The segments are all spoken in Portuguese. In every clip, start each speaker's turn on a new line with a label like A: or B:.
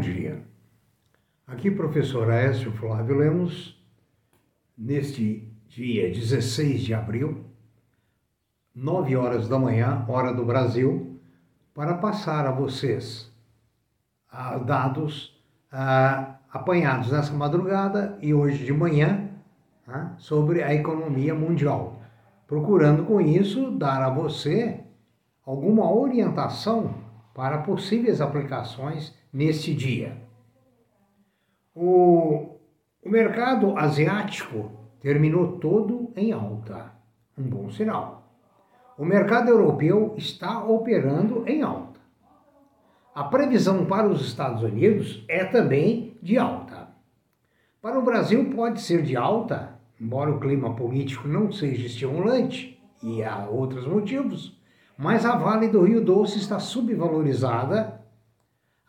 A: dia. Aqui, professor Aécio Flávio Lemos, neste dia 16 de abril, 9 horas da manhã, hora do Brasil, para passar a vocês ah, dados ah, apanhados nessa madrugada e hoje de manhã ah, sobre a economia mundial, procurando com isso dar a você alguma orientação para possíveis aplicações neste dia. O, o mercado asiático terminou todo em alta, um bom sinal. O mercado europeu está operando em alta. A previsão para os Estados Unidos é também de alta. Para o Brasil pode ser de alta, embora o clima político não seja estimulante, e há outros motivos, mas a Vale do Rio Doce está subvalorizada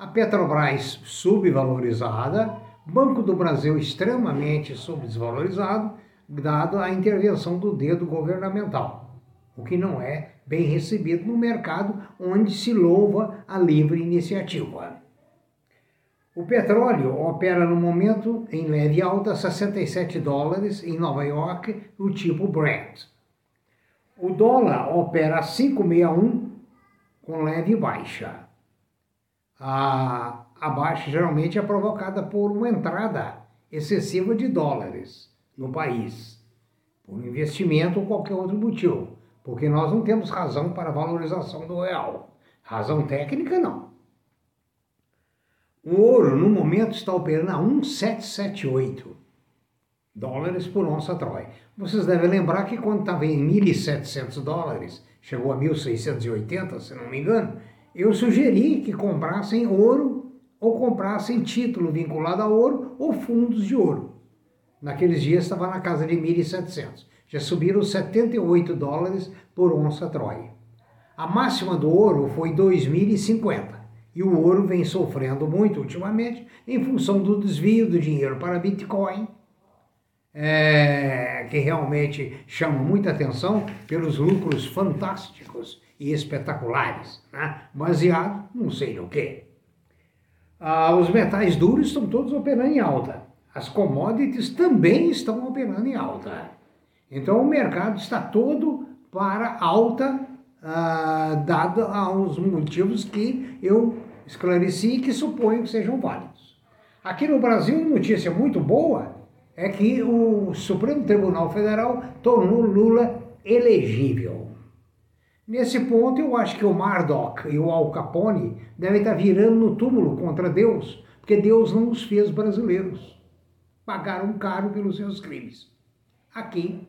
A: a Petrobras subvalorizada, Banco do Brasil extremamente subvalorizado, dado a intervenção do dedo governamental, o que não é bem recebido no mercado onde se louva a livre iniciativa. O petróleo opera no momento em leve alta 67 dólares em Nova York, o tipo Brent. O dólar opera 561 com leve baixa a, a baixa geralmente é provocada por uma entrada excessiva de dólares no país, por investimento ou qualquer outro motivo, porque nós não temos razão para valorização do real. Razão técnica, não. O ouro, no momento, está operando a 1,778 dólares por onça Troy. Vocês devem lembrar que quando estava em 1.700 dólares, chegou a 1.680, se não me engano, eu sugeri que comprassem ouro ou comprassem título vinculado a ouro ou fundos de ouro. Naqueles dias estava na casa de 1.700. Já subiram 78 dólares por onça Troy. A máxima do ouro foi 2.050 e o ouro vem sofrendo muito ultimamente em função do desvio do dinheiro para Bitcoin, é, que realmente chama muita atenção pelos lucros fantásticos e espetaculares, né? baseado não sei no que. Ah, os metais duros estão todos operando em alta. As commodities também estão operando em alta. Então o mercado está todo para alta, ah, dado aos motivos que eu esclareci e que suponho que sejam válidos. Aqui no Brasil, notícia muito boa é que o Supremo Tribunal Federal tornou Lula elegível. Nesse ponto, eu acho que o Murdoch e o Al Capone devem estar virando no túmulo contra Deus, porque Deus não os fez brasileiros. Pagaram caro pelos seus crimes. Aqui,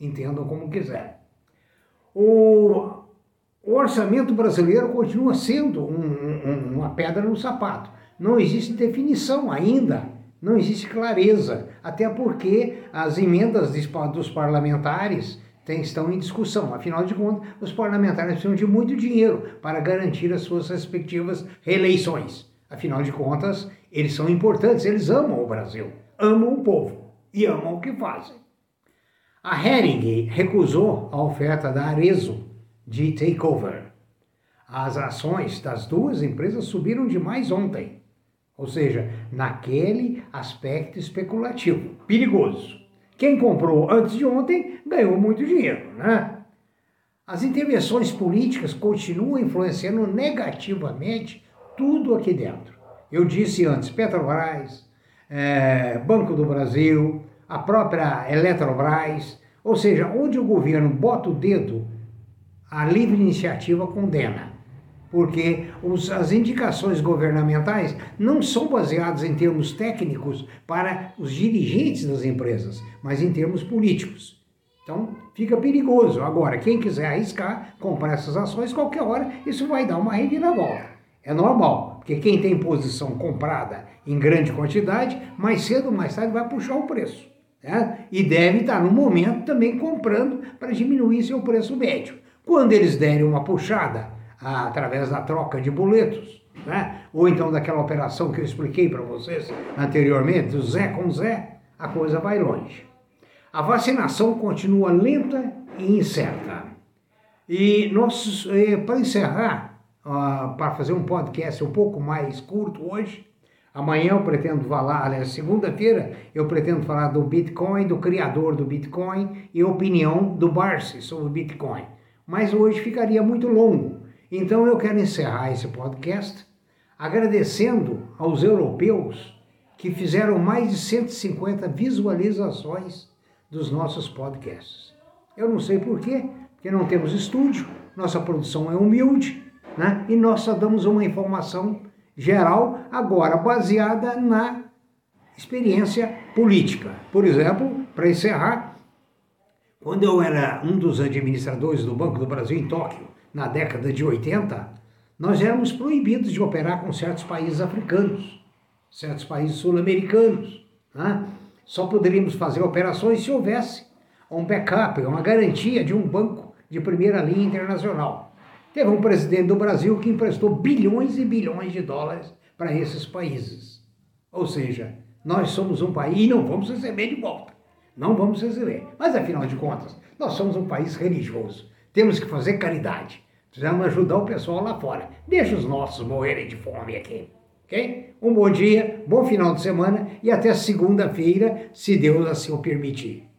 A: entendam como quiser. O, o orçamento brasileiro continua sendo um, um, uma pedra no sapato. Não existe definição ainda, não existe clareza, até porque as emendas dos parlamentares estão em discussão. Afinal de contas, os parlamentares precisam de muito dinheiro para garantir as suas respectivas reeleições. Afinal de contas, eles são importantes, eles amam o Brasil, amam o povo e amam o que fazem. A Hering recusou a oferta da Arezo de takeover. As ações das duas empresas subiram demais ontem, ou seja, naquele aspecto especulativo, perigoso. Quem comprou antes de ontem ganhou muito dinheiro, né? As intervenções políticas continuam influenciando negativamente tudo aqui dentro. Eu disse antes, Petrobras, é, Banco do Brasil, a própria Eletrobras, ou seja, onde o governo bota o dedo, a livre iniciativa condena porque os, as indicações governamentais não são baseadas em termos técnicos para os dirigentes das empresas, mas em termos políticos. Então fica perigoso. Agora, quem quiser arriscar, comprar essas ações, qualquer hora isso vai dar uma reviravolta. É normal, porque quem tem posição comprada em grande quantidade, mais cedo ou mais tarde vai puxar o preço. Né? E deve estar no momento também comprando para diminuir seu preço médio. Quando eles derem uma puxada, através da troca de boletos, né? ou então daquela operação que eu expliquei para vocês anteriormente, o Zé com Zé, a coisa vai longe. A vacinação continua lenta e incerta. E nós, para encerrar para fazer um podcast um pouco mais curto hoje. Amanhã eu pretendo falar, aliás, segunda-feira eu pretendo falar do Bitcoin, do criador do Bitcoin e opinião do Barsi sobre o Bitcoin. Mas hoje ficaria muito longo. Então eu quero encerrar esse podcast agradecendo aos europeus que fizeram mais de 150 visualizações dos nossos podcasts. Eu não sei porquê, porque não temos estúdio, nossa produção é humilde, né? E nós só damos uma informação geral, agora baseada na experiência política. Por exemplo, para encerrar, quando eu era um dos administradores do Banco do Brasil em Tóquio, na década de 80, nós éramos proibidos de operar com certos países africanos, certos países sul-americanos. Né? Só poderíamos fazer operações se houvesse um backup, uma garantia de um banco de primeira linha internacional. Teve um presidente do Brasil que emprestou bilhões e bilhões de dólares para esses países. Ou seja, nós somos um país e não vamos receber de volta. Não vamos receber. Mas afinal de contas, nós somos um país religioso. Temos que fazer caridade. Precisamos ajudar o pessoal lá fora. Deixa os nossos morrerem de fome aqui. Ok? Um bom dia, bom final de semana e até segunda-feira, se Deus assim o permitir.